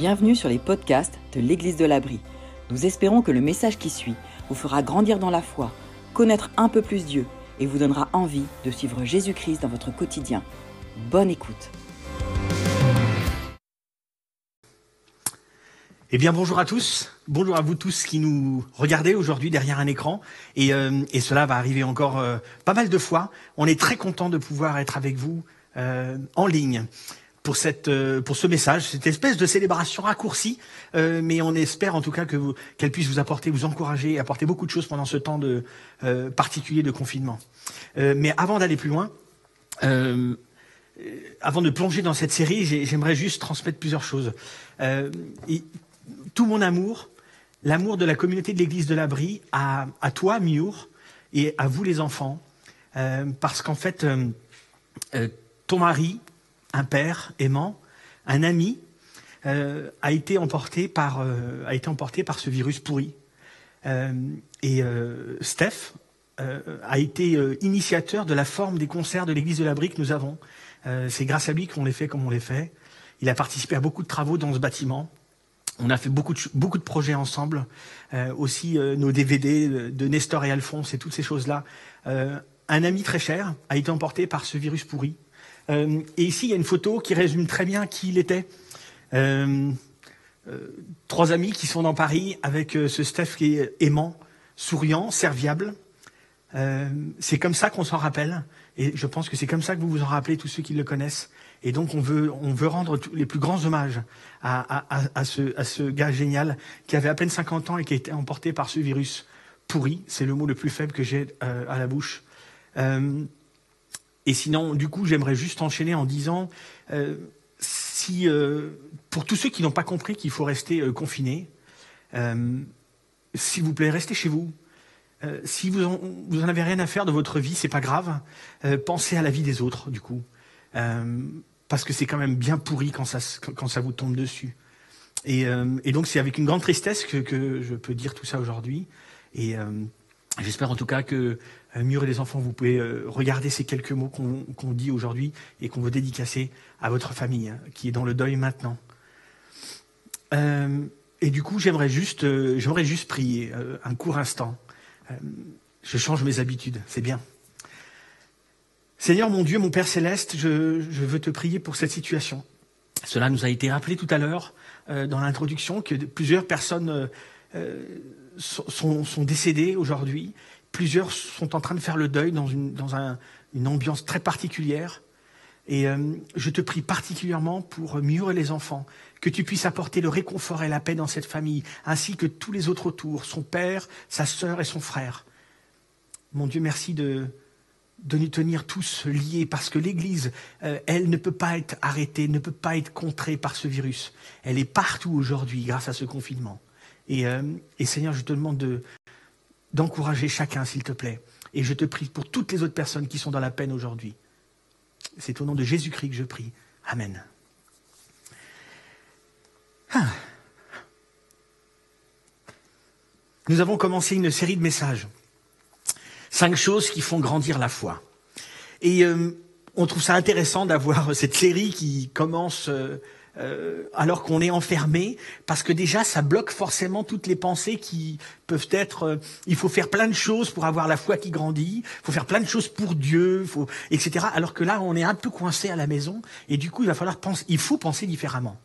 Bienvenue sur les podcasts de l'Église de l'Abri. Nous espérons que le message qui suit vous fera grandir dans la foi, connaître un peu plus Dieu et vous donnera envie de suivre Jésus-Christ dans votre quotidien. Bonne écoute. Eh bien, bonjour à tous. Bonjour à vous tous qui nous regardez aujourd'hui derrière un écran. Et, euh, cela va arriver encore euh, pas mal de fois. On est très content de pouvoir être avec vous euh, en ligne pour cette euh, pour ce message, cette espèce de célébration raccourcie, euh, mais on espère en tout cas que vous qu'elle puisse vous apporter, vous encourager, apporter beaucoup de choses pendant ce temps de euh, particulier de confinement. mais avant d'aller plus loin, avant de plonger dans cette série, j'aimerais juste transmettre plusieurs choses. Tout mon amour, l'amour de la communauté de l'Église de l'Abri, à, à toi, Miour, et à vous les enfants, parce qu'en fait, ton mari, un père aimant, un ami, euh, a été emporté par euh, a été emporté par ce virus pourri. Euh, et Steph a été initiateur de la forme des concerts de l'Église de la Brique que nous avons. C'est grâce à lui qu'on les fait comme on les fait. Il a participé à beaucoup de travaux dans ce bâtiment. On a fait beaucoup de, beaucoup de projets ensemble, aussi nos DVD de Nestor et Alphonse et toutes ces choses-là. un ami très cher a été emporté par ce virus pourri. Euh, et ici, il y a une photo qui résume très bien qui il était. Euh, euh, trois amis qui sont dans Paris avec ce Steph qui est aimant, souriant, serviable. c'est comme ça qu'on s'en rappelle. Et je pense que c'est comme ça que vous vous en rappelez, tous ceux qui le connaissent. Et donc, on veut, on veut rendre les plus grands hommages à, ce, gars génial qui avait à peine 50 ans et qui a été emporté par ce virus pourri. C'est le mot le plus faible que j'ai à la bouche. Et sinon, du coup, j'aimerais juste enchaîner en disant, euh, si euh, pour tous ceux qui n'ont pas compris qu'il faut rester euh, confiné, s'il vous plaît, restez chez vous. si vous en, vous en avez rien à faire de votre vie, c'est pas grave. pensez à la vie des autres, du coup, parce que c'est quand même bien pourri quand ça quand ça vous tombe dessus. Et, donc c'est avec une grande tristesse que, que, je peux dire tout ça aujourd'hui. Et j'espère en tout cas que euh, Mur et les enfants, vous pouvez euh, regarder ces quelques mots qu'on dit aujourd'hui et qu'on veut dédicacer à votre famille hein, qui est dans le deuil maintenant. Euh, et du coup, j'aimerais juste, juste prier un court instant. je change mes habitudes, c'est bien. Seigneur mon Dieu, mon Père céleste, je, veux te prier pour cette situation. Cela nous a été rappelé tout à l'heure dans l'introduction que plusieurs personnes sont, sont décédées aujourd'hui Plusieurs sont en train de faire le deuil dans une, ambiance très particulière. Et euh, je te prie particulièrement pour Mur et les enfants, que tu puisses apporter le réconfort et la paix dans cette famille, ainsi que tous les autres autour, son père, sa sœur et son frère. Mon Dieu, merci de, de nous tenir tous liés, parce que l'Église, euh, elle ne peut pas être arrêtée, ne peut pas être contrée par ce virus. Elle est partout aujourd'hui grâce à ce confinement. Et, euh, et Seigneur, je te demande de, d'encourager chacun, s'il te plaît. Et je te prie pour toutes les autres personnes qui sont dans la peine aujourd'hui. C'est au nom de Jésus-Christ que je prie. Amen. Ah. Nous avons commencé une série de messages. Cinq choses qui font grandir la foi. Et euh, on trouve ça intéressant d'avoir cette série qui commence euh, euh, alors qu'on est enfermé, parce que déjà ça bloque forcément toutes les pensées qui peuvent être. Euh, il faut faire plein de choses pour avoir la foi qui grandit, il faut faire plein de choses pour Dieu, faut, etc. Alors que là on est un peu coincé à la maison et du coup il va falloir penser, il faut penser différemment.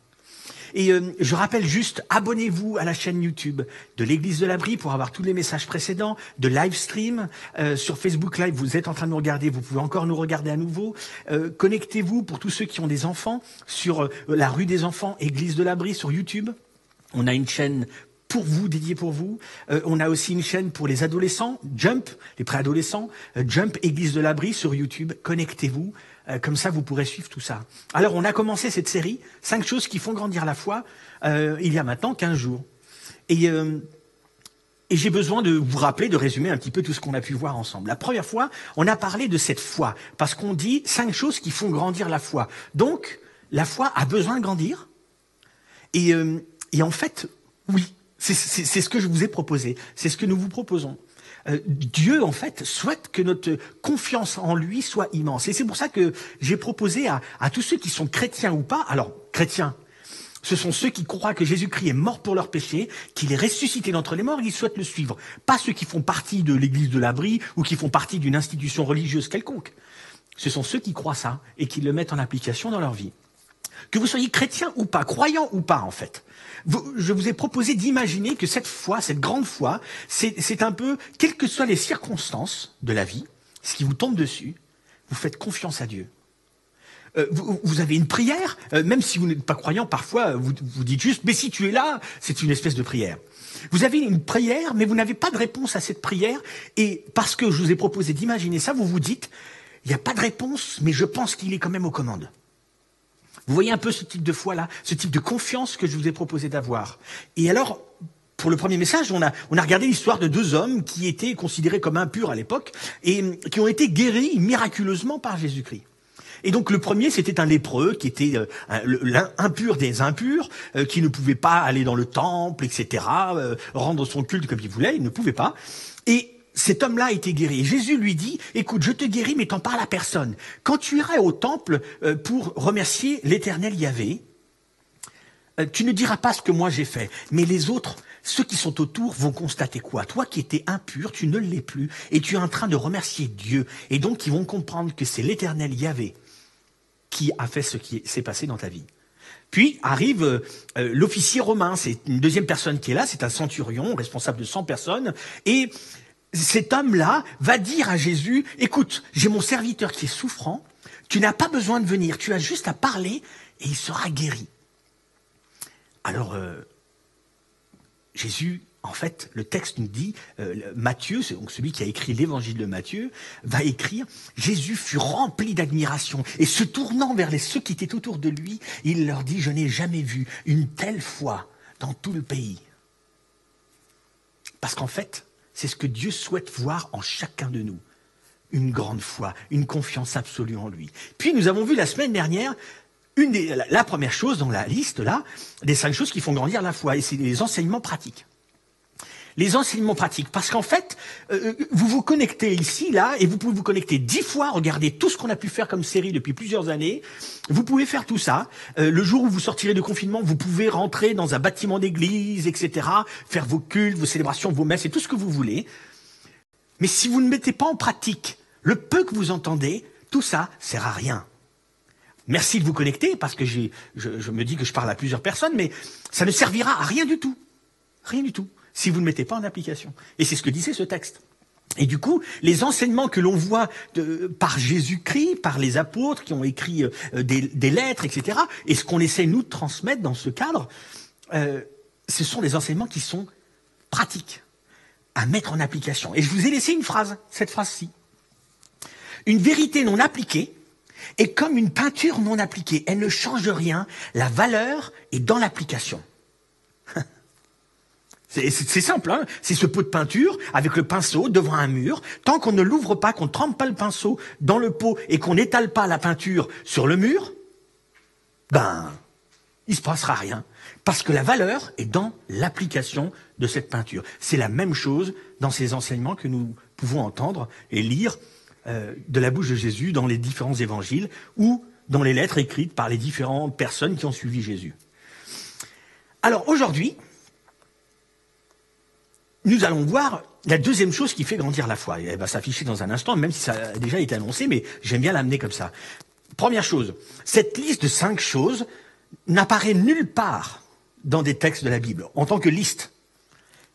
Et euh, je rappelle juste, abonnez-vous à la chaîne YouTube de l'Église de l'Abri pour avoir tous les messages précédents, de live stream. Euh, sur Facebook Live, vous êtes en train de nous regarder, vous pouvez encore nous regarder à nouveau. Euh, connectez-vous pour tous ceux qui ont des enfants sur la rue des enfants, Église de l'Abri sur YouTube. On a une chaîne pour vous, dédiée pour vous. on a aussi une chaîne pour les adolescents, Jump, les préadolescents, Jump Église de l'Abri sur YouTube. Connectez-vous. Euh, comme ça, vous pourrez suivre tout ça. Alors, on a commencé cette série, cinq choses qui font grandir la foi, euh, il y a maintenant 15 jours. Et, euh, et j'ai besoin de vous rappeler, de résumer un petit peu tout ce qu'on a pu voir ensemble. La première fois, on a parlé de cette foi, parce qu'on dit cinq choses qui font grandir la foi. Donc, la foi a besoin de grandir. Et en fait, oui, c'est ce que je vous ai proposé, c'est ce que nous vous proposons. Euh, Dieu, en fait, souhaite que notre confiance en lui soit immense. Et c'est pour ça que j'ai proposé à, tous ceux qui sont chrétiens ou pas, alors chrétiens, Ce sont ceux qui croient que Jésus-Christ est mort pour leurs péchés, qu'il est ressuscité d'entre les morts et qui souhaitent le suivre. Pas ceux qui font partie de l'église de l'abri ou qui font partie d'une institution religieuse quelconque. Ce sont ceux qui croient ça et qui le mettent en application dans leur vie. Que vous soyez chrétien ou pas, croyant ou pas en fait. je vous ai proposé d'imaginer que cette foi, cette grande foi, c'est un peu, quelles que soient les circonstances de la vie, ce qui vous tombe dessus, vous faites confiance à Dieu. Euh, vous, avez une prière, euh, même si vous n'êtes pas croyant, parfois vous, vous dites juste, mais si tu es là, c'est une espèce de prière. Vous avez une prière, mais vous n'avez pas de réponse à cette prière, et parce que je vous ai proposé d'imaginer ça, vous vous dites, il n'y a pas de réponse, mais je pense qu'il est quand même aux commandes. Vous voyez un peu ce type de foi-là, ce type de confiance que je vous ai proposé d'avoir. Et alors, pour le premier message, on a, on a regardé l'histoire de deux hommes qui étaient considérés comme impurs à l'époque et qui ont été guéris miraculeusement par Jésus-Christ. Et donc le premier, c'était un lépreux qui était euh, l'impur des impurs, euh, qui ne pouvait pas aller dans le temple, etc., euh, rendre son culte comme il voulait, il ne pouvait pas. Et cet homme-là a été guéri. Jésus lui dit, écoute, je te guéris, mais t'en parles à personne. Quand tu iras au temple pour remercier l'éternel Yahvé, tu ne diras pas ce que moi j'ai fait, mais les autres, ceux qui sont autour vont constater quoi? Toi qui étais impur, tu ne l'es plus, et tu es en train de remercier Dieu. Et donc ils vont comprendre que c'est l'éternel Yahvé qui a fait ce qui s'est passé dans ta vie. Puis arrive euh, euh, l'officier romain, c'est une deuxième personne qui est là, c'est un centurion responsable de 100 personnes, et cet homme-là va dire à Jésus, écoute, j'ai mon serviteur qui est souffrant, tu n'as pas besoin de venir, tu as juste à parler et il sera guéri. Alors, euh, Jésus en fait, le texte nous dit, euh, Matthieu, c'est celui qui a écrit l'évangile de Matthieu, va écrire, Jésus fut rempli d'admiration et se tournant vers les, ceux qui étaient autour de lui, il leur dit, je n'ai jamais vu une telle foi dans tout le pays. Parce qu'en fait, c'est ce que Dieu souhaite voir en chacun de nous. Une grande foi, une confiance absolue en lui. Puis nous avons vu la semaine dernière la première chose dans la liste là, des cinq choses qui font grandir la foi, et c'est les enseignements pratiques les enseignements pratiques. Parce qu'en fait, euh, euh, vous vous connectez ici, là, et vous pouvez vous connecter dix fois, regarder tout ce qu'on a pu faire comme série depuis plusieurs années. Vous pouvez faire tout ça. Euh, le jour où vous sortirez de confinement, vous pouvez rentrer dans un bâtiment d'église, etc., faire vos cultes, vos célébrations, vos messes et tout ce que vous voulez. Mais si vous ne mettez pas en pratique le peu que vous entendez, tout ça sert à rien. Merci de vous connecter parce que je, je me dis que je parle à plusieurs personnes, mais ça ne servira à rien du tout. Rien du tout si vous ne mettez pas en application. Et c'est ce que disait ce texte. Et du coup, les enseignements que l'on voit par Jésus-Christ, par les apôtres qui ont écrit euh, des, lettres, etc., et ce qu'on essaie nous de transmettre dans ce cadre, euh, ce sont des enseignements qui sont pratiques, à mettre en application. Et je vous ai laissé une phrase, cette phrase-ci. Une vérité non appliquée est comme une peinture non appliquée. Elle ne change rien. La valeur est dans l'application. C'est simple, hein c'est ce pot de peinture avec le pinceau devant un mur. Tant qu'on ne l'ouvre pas, qu'on ne trempe pas le pinceau dans le pot et qu'on n'étale pas la peinture sur le mur, ben, il se passera rien. Parce que la valeur est dans l'application de cette peinture. C'est la même chose dans ces enseignements que nous pouvons entendre et lire euh, de la bouche de Jésus dans les différents évangiles ou dans les lettres écrites par les différentes personnes qui ont suivi Jésus. Alors aujourd'hui, nous allons voir la deuxième chose qui fait grandir la foi. Elle va s'afficher dans un instant, même si ça a déjà été annoncé, mais j'aime bien l'amener comme ça. Première chose, cette liste de cinq choses n'apparaît nulle part dans des textes de la Bible, en tant que liste.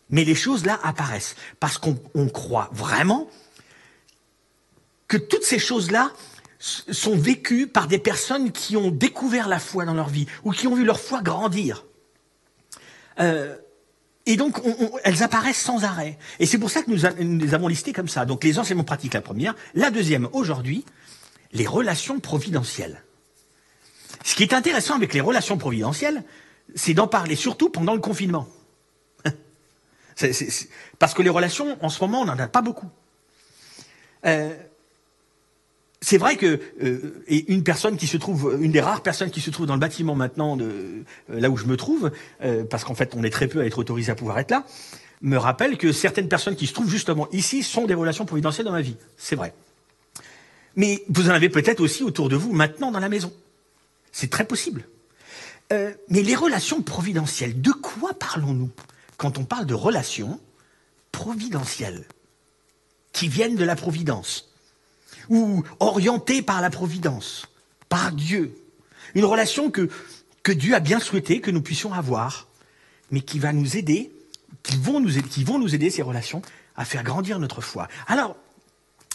Mais les choses là apparaissent, parce qu'on croit vraiment que toutes ces choses-là sont vécues par des personnes qui ont découvert la foi dans leur vie, ou qui ont vu leur foi grandir. Euh, et donc, elles apparaissent sans arrêt. Et c'est pour ça que nous, les avons listées comme ça. Donc, les enseignements pratiques, la première. La deuxième, aujourd'hui, les relations providentielles. Ce qui est intéressant avec les relations providentielles, c'est d'en parler surtout pendant le confinement. parce que les relations, en ce moment, on n'en a pas beaucoup. Euh, c'est vrai que euh, une personne qui se trouve, une des rares personnes qui se trouve dans le bâtiment maintenant, euh, là où je me trouve, euh, parce qu'en fait on est très peu à être autorisé à pouvoir être là, me rappelle que certaines personnes qui se trouvent justement ici sont des relations providentielles dans ma vie. C'est vrai. Mais vous en avez peut-être aussi autour de vous maintenant dans la maison. C'est très possible. Mais les relations providentielles, de quoi parlons-nous quand on parle de relations providentielles qui viennent de la providence? Ou orientées par la providence, par Dieu Une relation que, Dieu a bien souhaité que nous puissions avoir, mais qui va nous aider, qui vont nous aider, qui vont nous aider ces relations à faire grandir notre foi. Alors,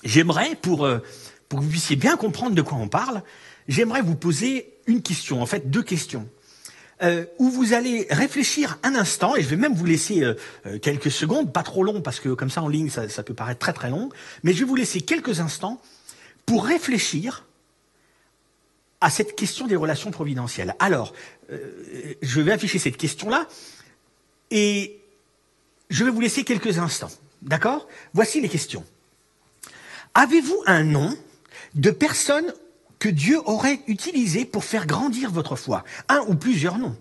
j'aimerais, pour, euh, pour que vous puissiez bien comprendre de quoi on parle, j'aimerais vous poser une question, en fait deux questions. Euh, où vous allez réfléchir un instant, et je vais même vous laisser euh, quelques secondes, pas trop long, parce que comme ça en ligne, ça, peut paraître très très long, mais je vais vous laisser quelques instants pour réfléchir à cette question des relations providentielles. Alors, je vais afficher cette question-là, et je vais vous laisser quelques instants. D'accord? Voici les questions. Avez-vous un nom de personne que Dieu aurait utilisé pour faire grandir votre foi? Un ou plusieurs noms.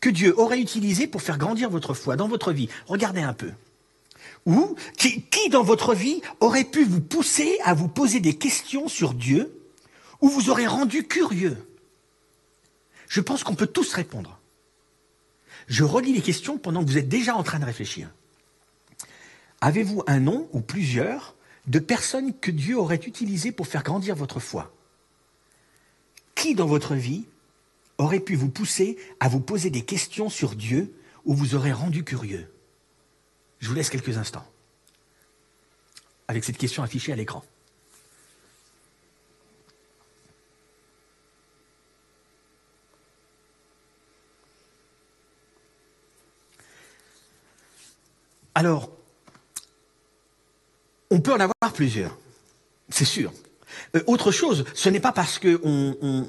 Que Dieu aurait utilisé pour faire grandir votre foi dans votre vie? Regardez un peu. Ou qui, dans votre vie aurait pu vous pousser à vous poser des questions sur Dieu ou vous aurait rendu curieux? Je pense qu'on peut tous répondre. Je relis les questions pendant que vous êtes déjà en train de réfléchir. Avez-vous un nom ou plusieurs de personnes que Dieu aurait utilisées pour faire grandir votre foi? Qui dans votre vie aurait pu vous pousser à vous poser des questions sur Dieu ou vous aurait rendu curieux? Je vous laisse quelques instants avec cette question affichée à l'écran. Alors, on peut en avoir plusieurs, c'est sûr. Euh, autre chose, ce n'est pas parce qu'on on,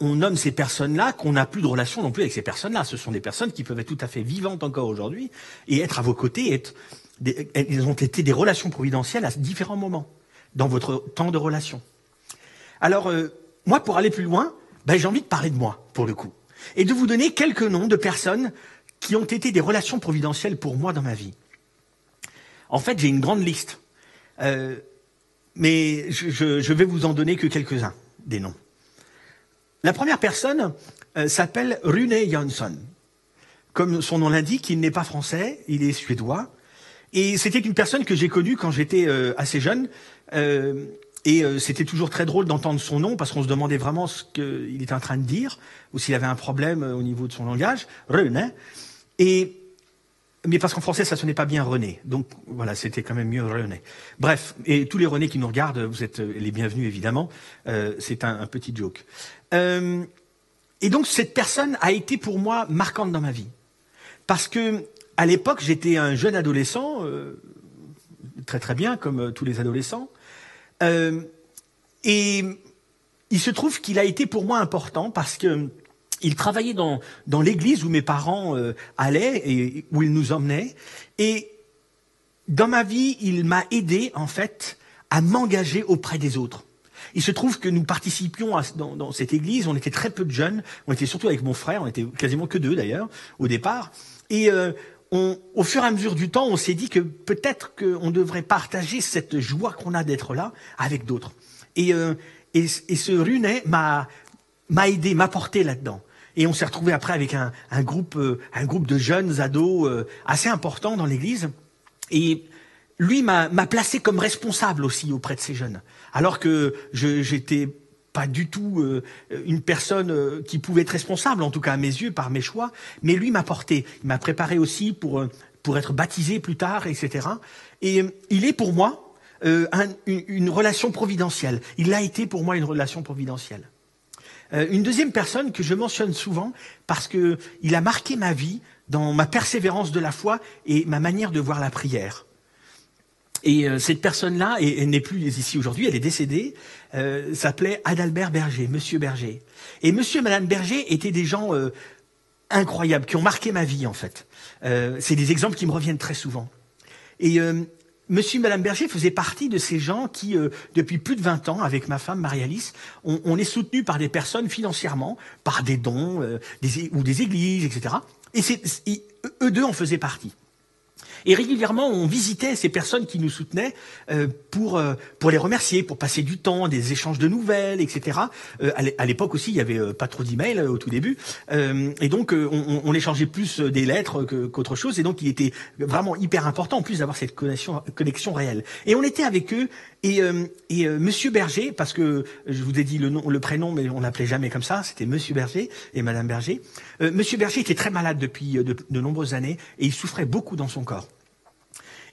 nomme ces personnes-là qu'on n'a plus de relation non plus avec ces personnes-là. Ce sont des personnes qui peuvent être tout à fait vivantes encore aujourd'hui et être à vos côtés. Être elles ont été des relations providentielles à différents moments dans votre temps de relation. Alors, euh, moi, pour aller plus loin, ben, j'ai envie de parler de moi, pour le coup, et de vous donner quelques noms de personnes qui ont été des relations providentielles pour moi dans ma vie. En fait, j'ai une grande liste. Euh, mais je, je, vais vous en donner que quelques-uns des noms. La première personne euh, s'appelle Rune Jansson. Comme son nom l'indique, il n'est pas français, il est suédois. Et c'était une personne que j'ai connue quand j'étais euh, assez jeune. Euh, et c'était toujours très drôle d'entendre son nom parce qu'on se demandait vraiment ce qu'il était en train de dire ou s'il avait un problème au niveau de son langage. Rune. Et mais parce qu'en français, ça sonnait pas bien René. Donc voilà, c'était quand même mieux René. Bref, et tous les René qui nous regardent, vous êtes les bienvenus évidemment. Euh, c'est un, petit joke. Euh, et donc cette personne a été pour moi marquante dans ma vie, parce que à l'époque j'étais un jeune adolescent, euh, très très bien comme euh, tous les adolescents, euh, et il se trouve qu'il a été pour moi important parce que il travaillait dans, l'église où mes parents euh, allaient et où ils nous emmenaient. Et dans ma vie, il m'a aidé, en fait, à m'engager auprès des autres. Il se trouve que nous participions dans, cette église, on était très peu de jeunes, on était surtout avec mon frère, on était quasiment que deux d'ailleurs, au départ. Et euh, au fur et à mesure du temps, on s'est dit que peut-être qu'on devrait partager cette joie qu'on a d'être là avec d'autres. Et, euh, et, ce Runet m'a aidé, m'a porté là-dedans. Et on s'est retrouvé après avec un, un, groupe, euh, un groupe de jeunes ados euh, assez important dans l'église. Et lui m'a placé comme responsable aussi auprès de ces jeunes. Alors que j'étais pas du tout euh, une personne euh, qui pouvait être responsable, en tout cas à mes yeux, par mes choix. Mais lui m'a porté. Il m'a préparé aussi pour, euh, pour être baptisé plus tard, etc. Et il est pour moi un, une, une relation providentielle. Il a été pour moi une relation providentielle. Euh, une deuxième personne que je mentionne souvent parce que il a marqué ma vie dans ma persévérance de la foi et ma manière de voir la prière. Et euh, cette personne-là, et elle n'est plus ici aujourd'hui, elle est décédée, euh, s'appelait Adalbert Berger, Monsieur Berger. Et Monsieur et Madame Berger étaient des gens incroyables, qui ont marqué ma vie en fait. C'est des exemples qui me reviennent très souvent. Monsieur et Madame Berger faisaient partie de ces gens qui, euh, depuis plus de 20 ans, avec ma femme Marie-Alice, on, on, est soutenu par des personnes financièrement, par des dons euh, des, ou des églises, etc. Et eux deux en faisaient partie. Et régulièrement, on visitait ces personnes qui nous soutenaient euh, pour euh, pour les remercier, pour passer du temps, des échanges de nouvelles, etc. Euh, à l'époque aussi, il y avait pas trop d'emails au tout début, et donc on, on, échangeait plus des lettres qu'autre chose. Et donc, il était vraiment hyper important en plus d'avoir cette connexion connexion réelle. Et on était avec eux et, et Monsieur Berger, parce que je vous ai dit le nom, le prénom, mais on l'appelait jamais comme ça. C'était Monsieur Berger et Madame Berger. Monsieur Berger était très malade depuis de, de nombreuses années et il souffrait beaucoup dans son corps.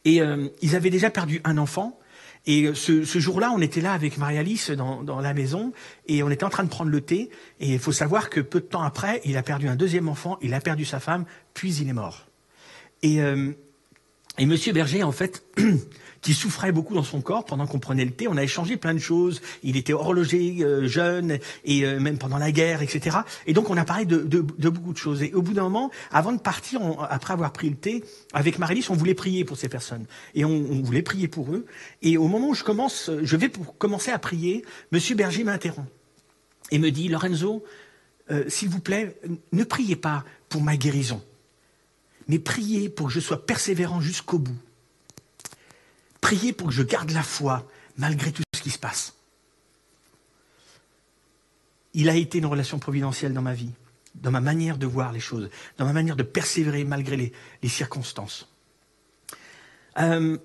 Et euh, ils avaient déjà perdu un enfant. Et euh, ce, ce jour-là, on était là avec Marie-Alice dans, dans, la maison et on était en train de prendre le thé. Et il faut savoir que peu de temps après, il a perdu un deuxième enfant, il a perdu sa femme, puis il est mort. Et, euh, et Monsieur Berger, en fait, qui souffrait beaucoup dans son corps pendant qu'on prenait le thé. On a échangé plein de choses. Il était horloger, euh, jeune, et euh, même pendant la guerre, etc. Et donc on a parlé de, beaucoup de choses. Et au bout d'un moment, avant de partir, après avoir pris le thé, avec Marilys, on voulait prier pour ces personnes. Et on, voulait prier pour eux. Et au moment où je commence, je vais commencer à prier, Monsieur Berger m'interrompt et me dit, Lorenzo, euh, s'il vous plaît, ne priez pas pour ma guérison, mais priez pour que je sois persévérant jusqu'au bout Priez pour que je garde la foi malgré tout ce qui se passe. Il a été une relation providentielle dans ma vie, dans ma manière de voir les choses, dans ma manière de persévérer malgré les, circonstances. Euh,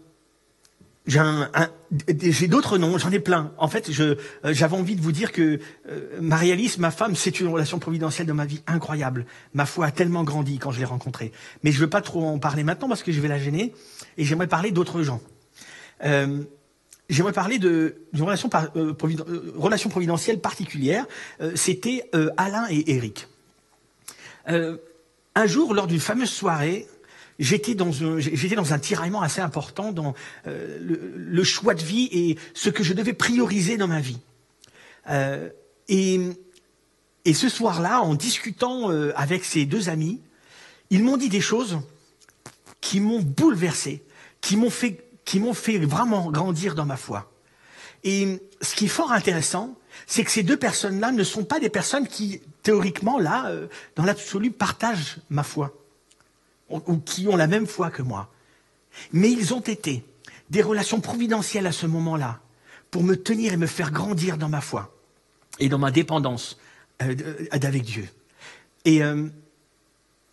j'ai d'autres noms, j'en ai plein. En fait, euh, j'avais envie de vous dire que euh, Marie-Alice, ma femme, c'est une relation providentielle dans ma vie incroyable. Ma foi a tellement grandi quand je l'ai rencontrée. Mais je ne veux pas trop en parler maintenant parce que je vais la gêner et j'aimerais parler d'autres gens. Euh, J'aimerais parler d'une relation, euh, euh, relation, providentielle particulière. Euh, c'était Alain et Eric. un jour, lors d'une fameuse soirée, j'étais dans, un, dans un tiraillement assez important dans le, le, choix de vie et ce que je devais prioriser dans ma vie. et, et ce soir-là, en discutant avec ces deux amis, ils m'ont dit des choses qui m'ont bouleversé, qui m'ont fait qui m'ont fait vraiment grandir dans ma foi. Et ce qui est fort intéressant, c'est que ces deux personnes-là ne sont pas des personnes qui, théoriquement, là, euh, dans l'absolu, partagent ma foi, ou qui ont la même foi que moi. Mais ils ont été des relations providentielles à ce moment-là, pour me tenir et me faire grandir dans ma foi, et dans ma dépendance euh, avec Dieu. Et euh,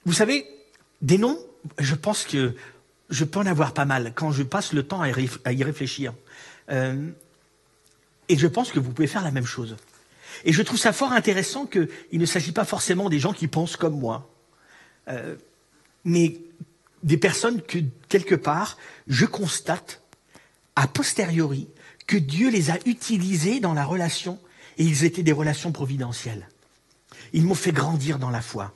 vous savez, des noms, je pense que je peux en avoir pas mal quand je passe le temps à y réfléchir. Euh, et je pense que vous pouvez faire la même chose. Et je trouve ça fort intéressant qu'il ne s'agit pas forcément des gens qui pensent comme moi, euh, mais des personnes que, quelque part, je constate, a posteriori, que Dieu les a utilisés dans la relation, et ils étaient des relations providentielles. Ils m'ont fait grandir dans la foi.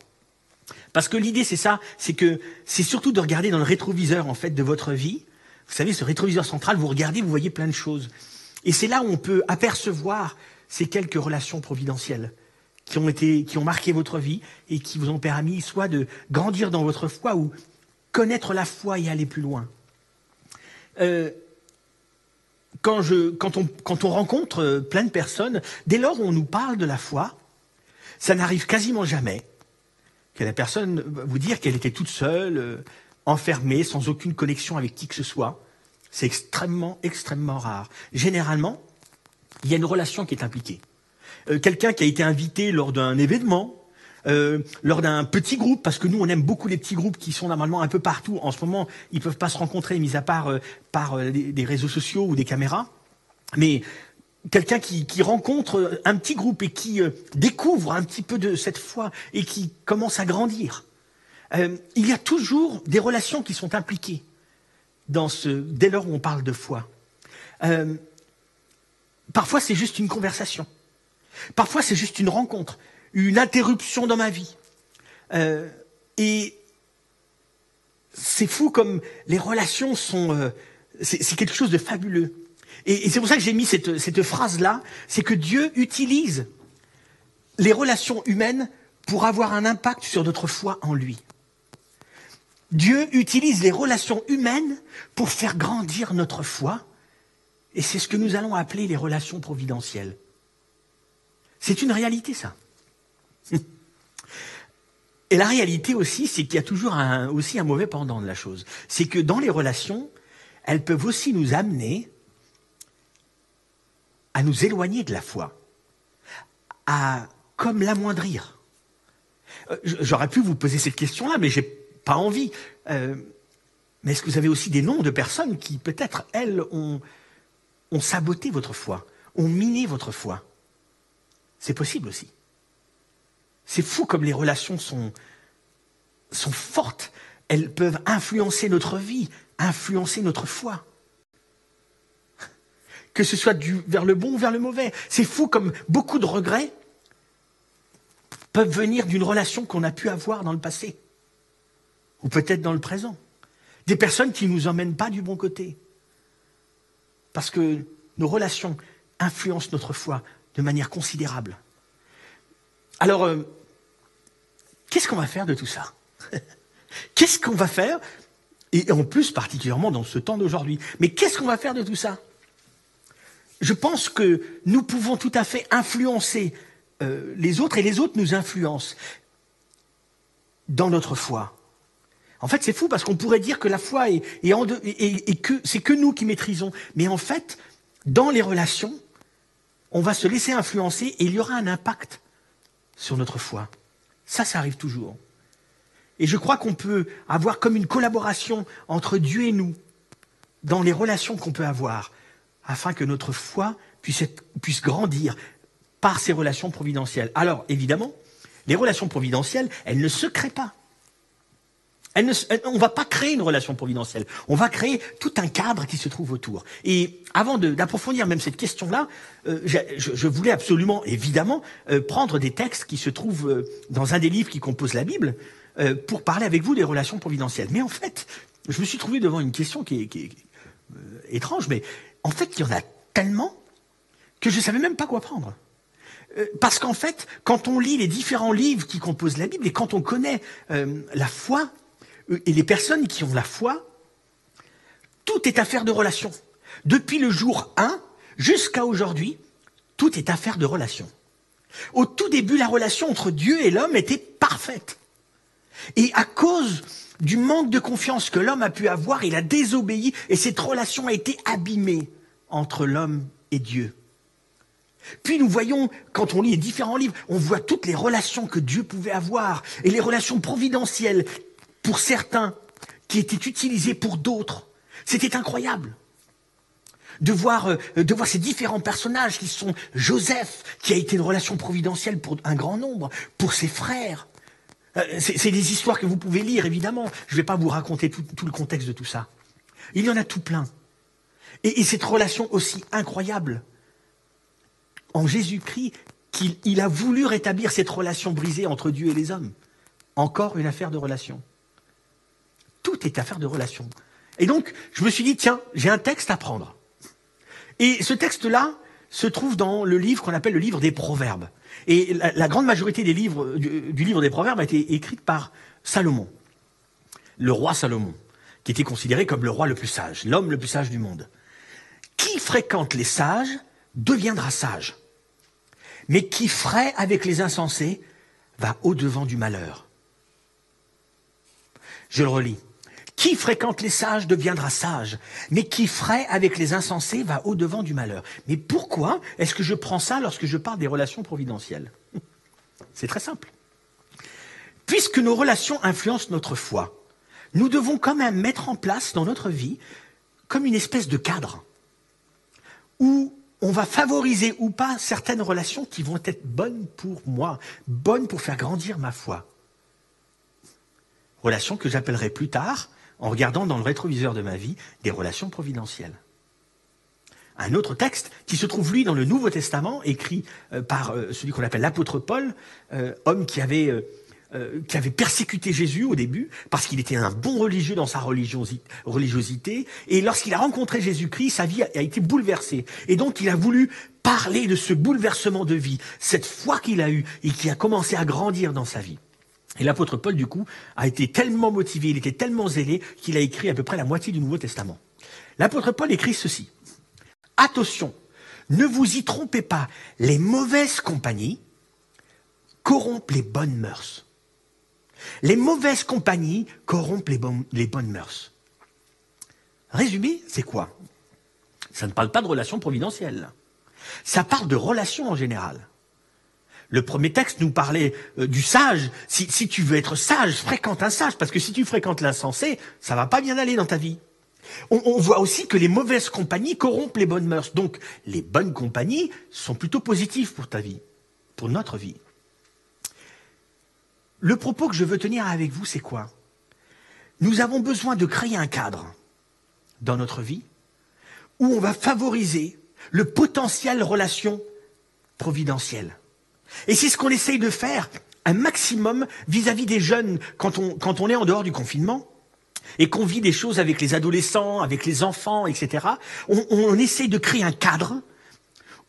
Parce que l'idée, c'est ça, c'est que c'est surtout de regarder dans le rétroviseur, en fait, de votre vie. Vous savez, ce rétroviseur central, vous regardez, vous voyez plein de choses. Et c'est là où on peut apercevoir ces quelques relations providentielles qui ont marqué votre vie et qui vous ont permis soit de grandir dans votre foi ou connaître la foi et aller plus loin. Euh, quand on rencontre euh, plein de personnes, dès lors où on nous parle de la foi, ça n'arrive quasiment jamais que la personne vous dire qu'elle était toute seule, euh, enfermée, sans aucune connexion avec qui que ce soit. C'est extrêmement, extrêmement rare. Généralement, il y a une relation qui est impliquée. Euh, quelqu'un qui a été invité lors d'un événement, euh, lors d'un petit groupe, parce que nous, on aime beaucoup les petits groupes qui sont normalement un peu partout. En ce moment, ils peuvent pas se rencontrer, mis à part par des, réseaux sociaux ou des caméras. Mais quelqu'un qui, rencontre un petit groupe et qui euh, découvre un petit peu de cette foi et qui commence à grandir. Euh, il y a toujours des relations qui sont impliquées dans ce, dès lors où on parle de foi. Euh, parfois c'est juste une conversation. Parfois c'est juste une rencontre, une interruption dans ma vie. et c'est fou comme les relations sont... c'est quelque chose de fabuleux. Et, c'est pour ça que j'ai mis cette, cette phrase-là, c'est que Dieu utilise les relations humaines pour avoir un impact sur notre foi en lui. Dieu utilise les relations humaines pour faire grandir notre foi, et c'est ce que nous allons appeler les relations providentielles. C'est une réalité, ça. Et la réalité aussi, c'est qu'il y a toujours un, aussi un mauvais pendant de la chose. C'est que dans les relations, elles peuvent aussi nous amener à nous éloigner de la foi, à comme l'amoindrir. Euh, j'aurais pu vous poser cette question-là, mais j'ai pas envie. Euh, mais est-ce que vous avez aussi des noms de personnes qui, peut-être, elles, ont, ont saboté votre foi, ont miné votre foi? C'est possible aussi. C'est fou comme les relations sont, fortes. Elles peuvent influencer notre vie, influencer notre foi. Que ce soit du, vers le bon ou vers le mauvais. C'est fou comme beaucoup de regrets peuvent venir d'une relation qu'on a pu avoir dans le passé. Ou peut-être dans le présent. Des personnes qui ne nous emmènent pas du bon côté. Parce que nos relations influencent notre foi de manière considérable. Alors, euh, qu'est-ce qu'on va faire de tout ça Qu'est-ce qu'on va faire Et en plus, particulièrement dans ce temps d'aujourd'hui. Mais qu'est-ce qu'on va faire de tout ça? Je pense que nous pouvons tout à fait influencer euh, les autres et les autres nous influencent dans notre foi. En fait, c'est fou parce qu'on pourrait dire que la foi est, et que c'est que nous qui maîtrisons. Mais en fait, dans les relations, on va se laisser influencer et il y aura un impact sur notre foi. Ça, ça arrive toujours. Et je crois qu'on peut avoir comme une collaboration entre Dieu et nous dans les relations qu'on peut avoir, afin que notre foi puisse, grandir par ces relations providentielles. Alors, évidemment, les relations providentielles, elles ne se créent pas on ne va pas créer une relation providentielle. On va créer tout un cadre qui se trouve autour. Et avant d'approfondir même cette question-là, euh, je, voulais absolument, évidemment, euh, prendre des textes qui se trouvent euh, dans un des livres qui composent la Bible pour parler avec vous des relations providentielles. Mais en fait, je me suis trouvé devant une question qui est, qui est étrange, mais en fait, il y en a tellement que je ne savais même pas quoi prendre. Parce qu'en fait, quand on lit les différents livres qui composent la Bible et quand on connaît la foi et les personnes qui ont la foi, tout est affaire de relation. Depuis le jour 1 jusqu'à aujourd'hui, tout est affaire de relation. Au tout début, la relation entre Dieu et l'homme était parfaite. Et à cause du manque de confiance que l'homme a pu avoir, il a désobéi et cette relation a été abîmée entre l'homme et Dieu. Puis nous voyons, quand on lit les différents livres, on voit toutes les relations que Dieu pouvait avoir et les relations providentielles pour certains, qui étaient utilisés pour d'autres. C'était incroyable de voir, euh, de voir ces différents personnages qui sont Joseph, qui a été une relation providentielle pour un grand nombre, pour ses frères. Euh, c'est des histoires que vous pouvez lire, évidemment. Je ne vais pas vous raconter tout, le contexte de tout ça. Il y en a tout plein. Et, cette relation aussi incroyable en Jésus-Christ, qu'il a voulu rétablir cette relation brisée entre Dieu et les hommes. Encore une affaire de relation. Tout est affaire de relation. Et donc, je me suis dit, tiens, j'ai un texte à prendre. Et ce texte-là se trouve dans le livre qu'on appelle le livre des Proverbes. Et la, grande majorité des livres, du, livre des Proverbes a été écrite par Salomon, le roi Salomon, qui était considéré comme le roi le plus sage, l'homme le plus sage du monde. Qui fréquente les sages deviendra sage. Mais qui fraie avec les insensés va au-devant du malheur. Je le relis. Qui fréquente les sages deviendra sage, mais qui fraie avec les insensés va au-devant du malheur. Mais pourquoi est-ce que je prends ça lorsque je parle des relations providentielles? C'est très simple. Puisque nos relations influencent notre foi, nous devons quand même mettre en place dans notre vie comme une espèce de cadre où on va favoriser ou pas certaines relations qui vont être bonnes pour moi, bonnes pour faire grandir ma foi. Relations que j'appellerai plus tard en regardant dans le rétroviseur de ma vie des relations providentielles. Un autre texte qui se trouve, lui, dans le Nouveau Testament, écrit euh, par euh, celui qu'on appelle l'apôtre Paul, euh, homme qui avait, persécuté Jésus au début, parce qu'il était un bon religieux dans sa religiosité, et lorsqu'il a rencontré Jésus-Christ, sa vie a été bouleversée. Et donc il a voulu parler de ce bouleversement de vie, cette foi qu'il a eue et qui a commencé à grandir dans sa vie. Et l'apôtre Paul, du coup, a été tellement motivé, il était tellement zélé, qu'il a écrit à peu près la moitié du Nouveau Testament. L'apôtre Paul écrit ceci. Attention, ne vous y trompez pas, les mauvaises compagnies corrompent les bonnes mœurs. Les mauvaises compagnies corrompent les, bonnes, mœurs. Résumé, c'est quoi? Ça ne parle pas de relations providentielles. Ça parle de relations en général. Le premier texte nous parlait euh, du sage. Si, tu veux être sage, fréquente un sage, parce que si tu fréquentes l'insensé, ça va pas bien aller dans ta vie. On, on, voit aussi que les mauvaises compagnies corrompent les bonnes mœurs. Donc, les bonnes compagnies sont plutôt positives pour ta vie, pour notre vie. Le propos que je veux tenir avec vous, c'est quoi? Nous avons besoin de créer un cadre dans notre vie où on va favoriser le potentiel relation providentielle. Et c'est ce qu'on essaye de faire un maximum vis-à-vis des jeunes quand on, est en dehors du confinement et qu'on vit des choses avec les adolescents, avec les enfants, etc. On, essaye de créer un cadre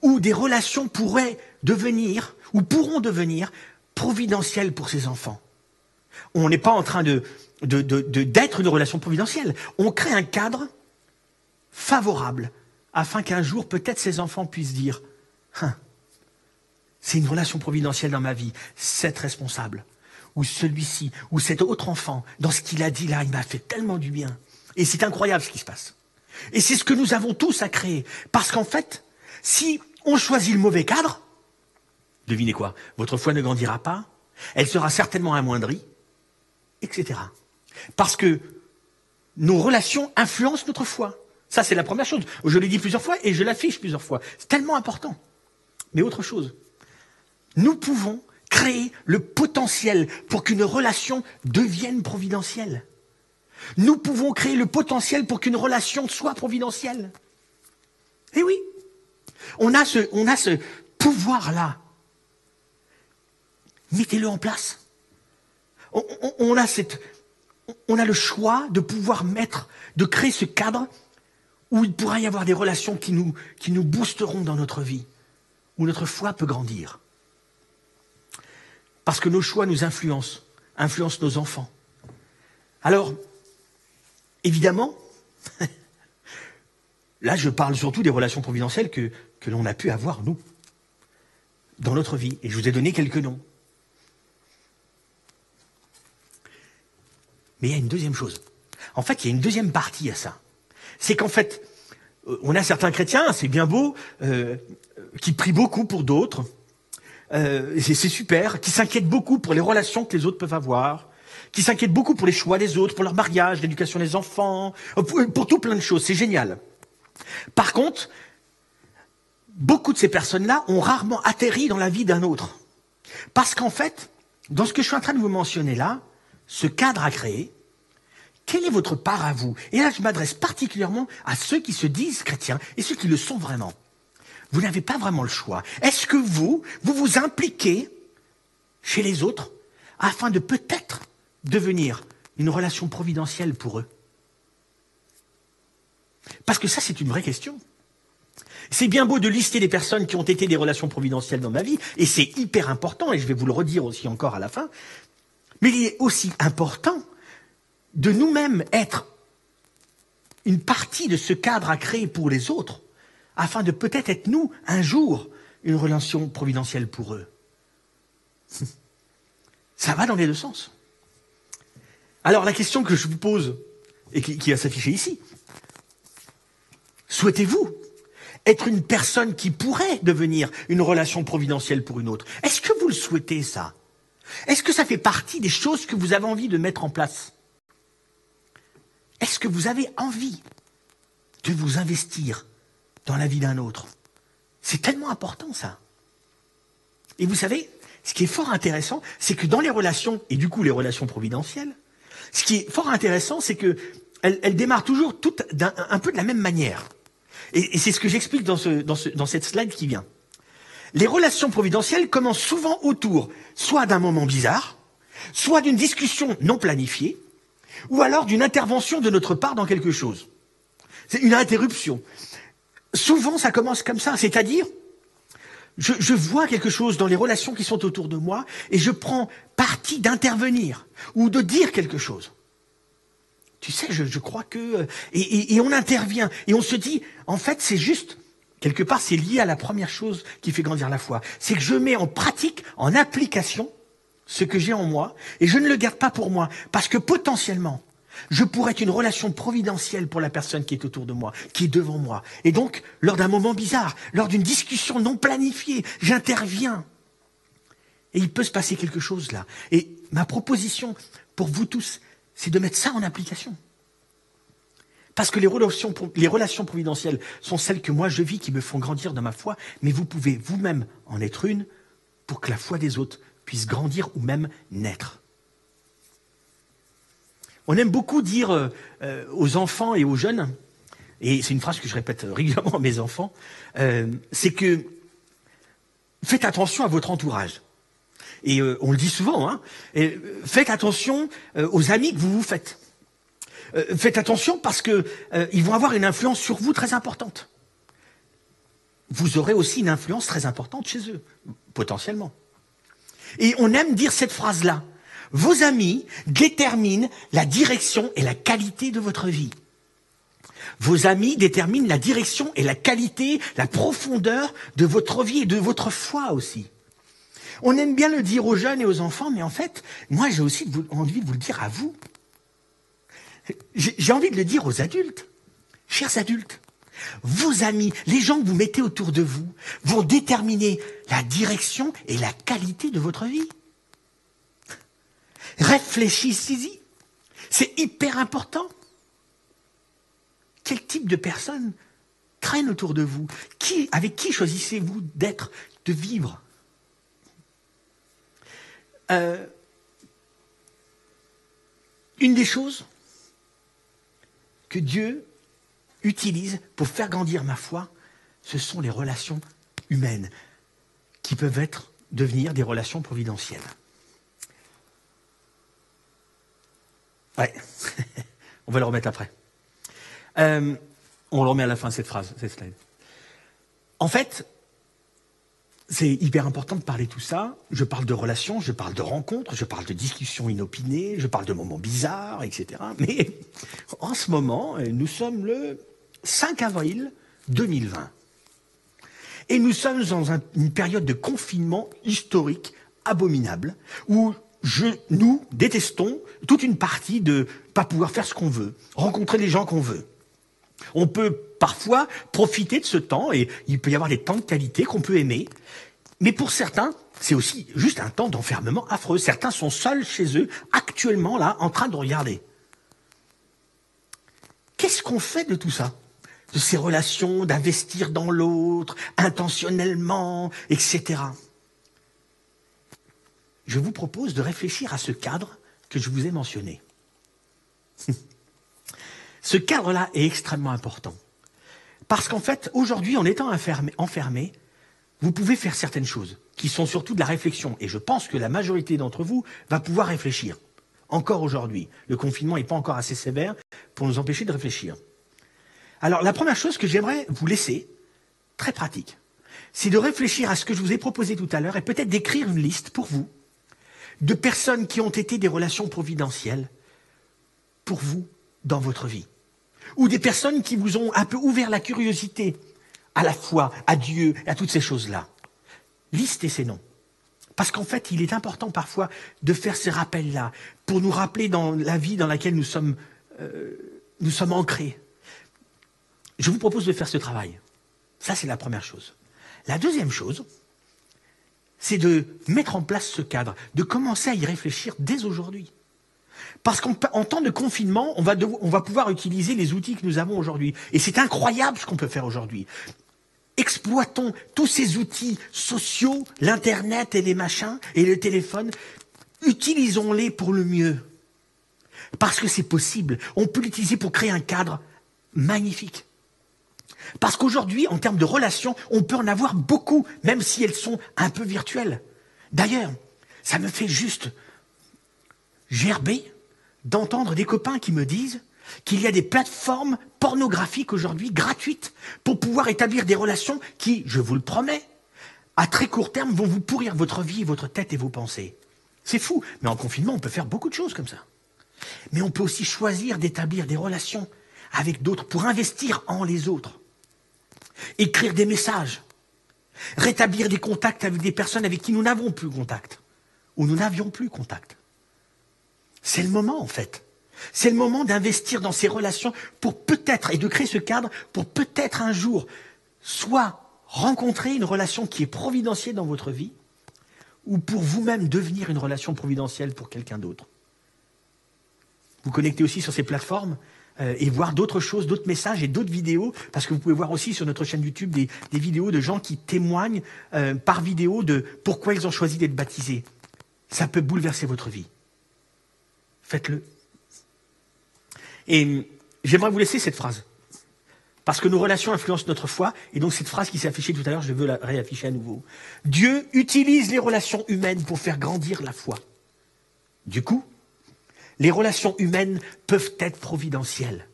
où des relations pourraient devenir ou pourront devenir providentielles pour ces enfants. On n'est pas en train de, d'être une relation providentielle. On crée un cadre favorable afin qu'un jour peut-être ces enfants puissent dire hein, c'est une relation providentielle dans ma vie, cette responsable, ou celui-ci, ou cet autre enfant, dans ce qu'il a dit là, il m'a fait tellement du bien. Et c'est incroyable ce qui se passe. Et c'est ce que nous avons tous à créer. Parce qu'en fait, si on choisit le mauvais cadre, devinez quoi Votre foi ne grandira pas, elle sera certainement amoindrie, etc. Parce que nos relations influencent notre foi. Ça, c'est la première chose. Je l'ai dit plusieurs fois et je l'affiche plusieurs fois. C'est tellement important. Mais autre chose, nous pouvons créer le potentiel pour qu'une relation devienne providentielle. Nous pouvons créer le potentiel pour qu'une relation soit providentielle. Eh oui, on a ce, pouvoir-là. Mettez-le en place. On a le choix de pouvoir mettre, de créer ce cadre où il pourra y avoir des relations qui nous, qui nous boosteront dans notre vie, où notre foi peut grandir. Parce que nos choix nous influencent, influencent nos enfants. Alors, évidemment, là je parle surtout des relations providentielles que, que l'on a pu avoir, nous, dans notre vie. Et je vous ai donné quelques noms. Mais il y a une deuxième chose. En fait, il y a une deuxième partie à ça. C'est qu'en fait, on a certains chrétiens, c'est bien beau, euh, qui prient beaucoup pour d'autres, euh, c'est super, qui s'inquiètent beaucoup pour les relations que les autres peuvent avoir, qui s'inquiètent beaucoup pour les choix des autres, pour leur mariage, l'éducation des enfants, pour, pour tout plein de choses. C'est génial. Par contre, beaucoup de ces personnes-là ont rarement atterri dans la vie d'un autre. Parce qu'en fait, dans ce que je suis en train de vous mentionner là, ce cadre à créer, quelle est votre part à vous? Et là, je m'adresse particulièrement à ceux qui se disent chrétiens et ceux qui le sont vraiment. Vous n'avez pas vraiment le choix. Est-ce que vous, vous vous impliquez chez les autres afin de peut-être devenir une relation providentielle pour eux? Parce que ça, c'est une vraie question. C'est bien beau de lister les personnes qui ont été des relations providentielles dans ma vie, et c'est hyper important, et je vais vous le redire aussi encore à la fin, mais il est aussi important de nous-mêmes être une partie de ce cadre à créer pour les autres afin de peut-être être nous, un jour, une relation providentielle pour eux. Ça va dans les deux sens. Alors la question que je vous pose, et qui, va s'afficher ici, souhaitez-vous être une personne qui pourrait devenir une relation providentielle pour une autre? Est-ce que vous le souhaitez ça? Est-ce que ça fait partie des choses que vous avez envie de mettre en place? Est-ce que vous avez envie de vous investir dans la vie d'un autre. C'est tellement important ça. Et vous savez, ce qui est fort intéressant, c'est que dans les relations, et du coup les relations providentielles, ce qui est fort intéressant, c'est que elles, démarrent toujours toutes un, peu de la même manière. Et, c'est ce que j'explique dans, dans cette slide qui vient. Les relations providentielles commencent souvent autour soit d'un moment bizarre, soit d'une discussion non planifiée, ou alors d'une intervention de notre part dans quelque chose. C'est une interruption souvent ça commence comme ça, c'est-à-dire je, vois quelque chose dans les relations qui sont autour de moi et je prends parti d'intervenir ou de dire quelque chose. Tu sais, je, crois que... Et, et, on intervient et on se dit, en fait, c'est juste, quelque part, c'est lié à la première chose qui fait grandir la foi. C'est que je mets en pratique, en application, ce que j'ai en moi et je ne le garde pas pour moi parce que potentiellement, je pourrais être une relation providentielle pour la personne qui est autour de moi, qui est devant moi. Et donc, lors d'un moment bizarre, lors d'une discussion non planifiée, j'interviens. Et il peut se passer quelque chose là. Et ma proposition pour vous tous, c'est de mettre ça en application. Parce que les relations, les relations providentielles sont celles que moi je vis, qui me font grandir dans ma foi, mais vous pouvez vous-même en être une pour que la foi des autres puisse grandir ou même naître. On aime beaucoup dire euh, euh, aux enfants et aux jeunes, et c'est une phrase que je répète régulièrement à mes enfants, euh, c'est que faites attention à votre entourage. Et on le dit souvent, hein, faites attention aux amis que vous vous faites. Euh, faites attention parce qu'ils euh, vont avoir une influence sur vous très importante. Vous aurez aussi une influence très importante chez eux, potentiellement. Et on aime dire cette phrase-là. Vos amis déterminent la direction et la qualité de votre vie. Vos amis déterminent la direction et la qualité, la profondeur de votre vie et de votre foi aussi. On aime bien le dire aux jeunes et aux enfants, mais en fait, moi j'ai aussi envie de vous le dire à vous. J'ai envie de le dire aux adultes. Chers adultes, vos amis, les gens que vous mettez autour de vous, vont déterminer la direction et la qualité de votre vie. Réfléchissez-y. C'est hyper important. Quel type de personnes traînent autour de vous? Avec qui choisissez-vous d'être, de vivre? Euh, Une des choses que Dieu utilise pour faire grandir ma foi, ce sont les relations humaines qui peuvent être devenir des relations providentielles. Ouais, on va le remettre après. Euh, on le remet à la fin cette phrase, cette slide. En fait, c'est hyper important de parler tout ça. Je parle de relations, je parle de rencontres, je parle de discussions inopinées, je parle de moments bizarres, etc. Mais en ce moment, nous sommes le 5 avril 2020. Et nous sommes dans une période de confinement historique abominable où je, nous détestons toute une partie de pas pouvoir faire ce qu'on veut, rencontrer les gens qu'on veut. On peut parfois profiter de ce temps et il peut y avoir des temps de qualité qu'on peut aimer. Mais pour certains, c'est aussi juste un temps d'enfermement affreux. Certains sont seuls chez eux, actuellement là, en train de regarder. Qu'est-ce qu'on fait de tout ça? De ces relations, d'investir dans l'autre, intentionnellement, etc. Je vous propose de réfléchir à ce cadre que je vous ai mentionné. ce cadre-là est extrêmement important. Parce qu'en fait, aujourd'hui, en étant enfermé, vous pouvez faire certaines choses qui sont surtout de la réflexion. Et je pense que la majorité d'entre vous va pouvoir réfléchir. Encore aujourd'hui. Le confinement n'est pas encore assez sévère pour nous empêcher de réfléchir. Alors, la première chose que j'aimerais vous laisser, très pratique, c'est de réfléchir à ce que je vous ai proposé tout à l'heure et peut-être d'écrire une liste pour vous de personnes qui ont été des relations providentielles pour vous dans votre vie. Ou des personnes qui vous ont un peu ouvert la curiosité à la foi, à Dieu, à toutes ces choses-là. Listez ces noms. Parce qu'en fait, il est important parfois de faire ces rappels-là pour nous rappeler dans la vie dans laquelle nous sommes, euh, nous sommes ancrés. Je vous propose de faire ce travail. Ça, c'est la première chose. La deuxième chose, c'est de mettre en place ce cadre, de commencer à y réfléchir dès aujourd'hui. Parce qu'en temps de confinement, on va, pouvoir utiliser les outils que nous avons aujourd'hui. Et c'est incroyable ce qu'on peut faire aujourd'hui. Exploitons tous ces outils sociaux, l'Internet et les machins, et le téléphone. Utilisons-les pour le mieux. Parce que c'est possible. On peut l'utiliser pour créer un cadre magnifique. Parce qu'aujourd'hui, en termes de relations, on peut en avoir beaucoup, même si elles sont un peu virtuelles. D'ailleurs, ça me fait juste gerber d'entendre des copains qui me disent qu'il y a des plateformes pornographiques aujourd'hui gratuites pour pouvoir établir des relations qui, je vous le promets, à très court terme vont vous pourrir votre vie, votre tête et vos pensées. C'est fou, mais en confinement, on peut faire beaucoup de choses comme ça. Mais on peut aussi choisir d'établir des relations avec d'autres pour investir en les autres. Écrire des messages, rétablir des contacts avec des personnes avec qui nous n'avons plus contact, où nous n'avions plus contact. C'est le moment, en fait. C'est le moment d'investir dans ces relations pour peut-être, et de créer ce cadre pour peut-être un jour, soit rencontrer une relation qui est providentielle dans votre vie, ou pour vous-même devenir une relation providentielle pour quelqu'un d'autre. Vous connectez aussi sur ces plateformes euh, et voir d'autres choses, d'autres messages et d'autres vidéos, parce que vous pouvez voir aussi sur notre chaîne YouTube des, vidéos de gens qui témoignent euh, par vidéo de pourquoi ils ont choisi d'être baptisés. Ça peut bouleverser votre vie. Faites-le. Et j'aimerais vous laisser cette phrase. Parce que nos relations influencent notre foi. Et donc cette phrase qui s'est affichée tout à l'heure, je veux la réafficher à nouveau. Dieu utilise les relations humaines pour faire grandir la foi. Du coup, les relations humaines peuvent être providentielles.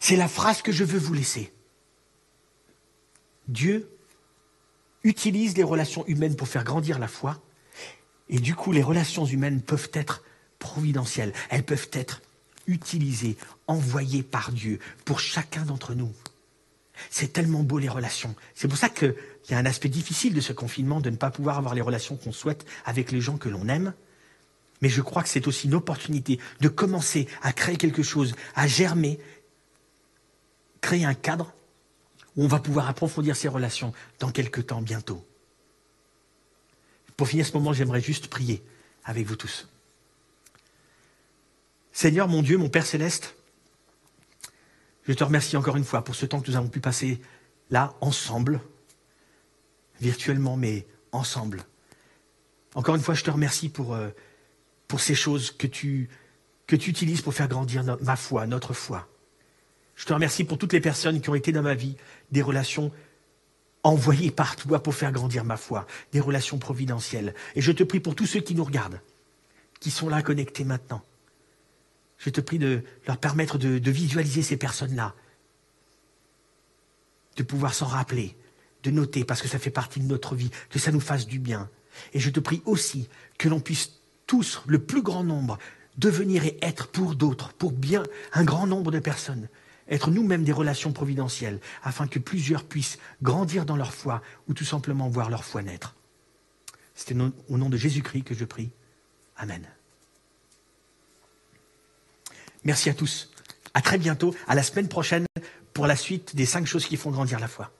C'est la phrase que je veux vous laisser. Dieu utilise les relations humaines pour faire grandir la foi. Et du coup, les relations humaines peuvent être providentielles. Elles peuvent être utilisées, envoyées par Dieu pour chacun d'entre nous. C'est tellement beau les relations. C'est pour ça qu'il y a un aspect difficile de ce confinement, de ne pas pouvoir avoir les relations qu'on souhaite avec les gens que l'on aime. Mais je crois que c'est aussi une opportunité de commencer à créer quelque chose, à germer, créer un cadre où on va pouvoir approfondir ces relations dans quelques temps bientôt. Pour finir ce moment, j'aimerais juste prier avec vous tous. Seigneur mon Dieu, mon Père céleste, je te remercie encore une fois pour ce temps que nous avons pu passer là, ensemble, virtuellement, mais ensemble. Encore une fois, je te remercie pour, euh, pour ces choses que tu, que tu utilises pour faire grandir ma foi, notre foi. Je te remercie pour toutes les personnes qui ont été dans ma vie des relations envoyées par toi pour faire grandir ma foi, des relations providentielles. Et je te prie pour tous ceux qui nous regardent, qui sont là connectés maintenant, je te prie de leur permettre de, visualiser ces personnes-là, de pouvoir s'en rappeler, de noter, parce que ça fait partie de notre vie, que ça nous fasse du bien. Et je te prie aussi que l'on puisse tous, le plus grand nombre, devenir et être pour d'autres, pour bien un grand nombre de personnes, être nous-mêmes des relations providentielles, afin que plusieurs puissent grandir dans leur foi ou tout simplement voir leur foi naître. C'est au nom de Jésus-Christ que je prie. Amen. Merci à tous. À très bientôt, à la semaine prochaine pour la suite des cinq choses qui font grandir la foi.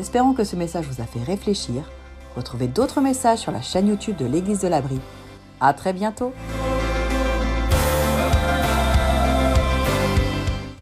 Espérons que ce message vous a fait réfléchir. Retrouvez d'autres messages sur la chaîne YouTube de l'Église de l'Abri. À très bientôt!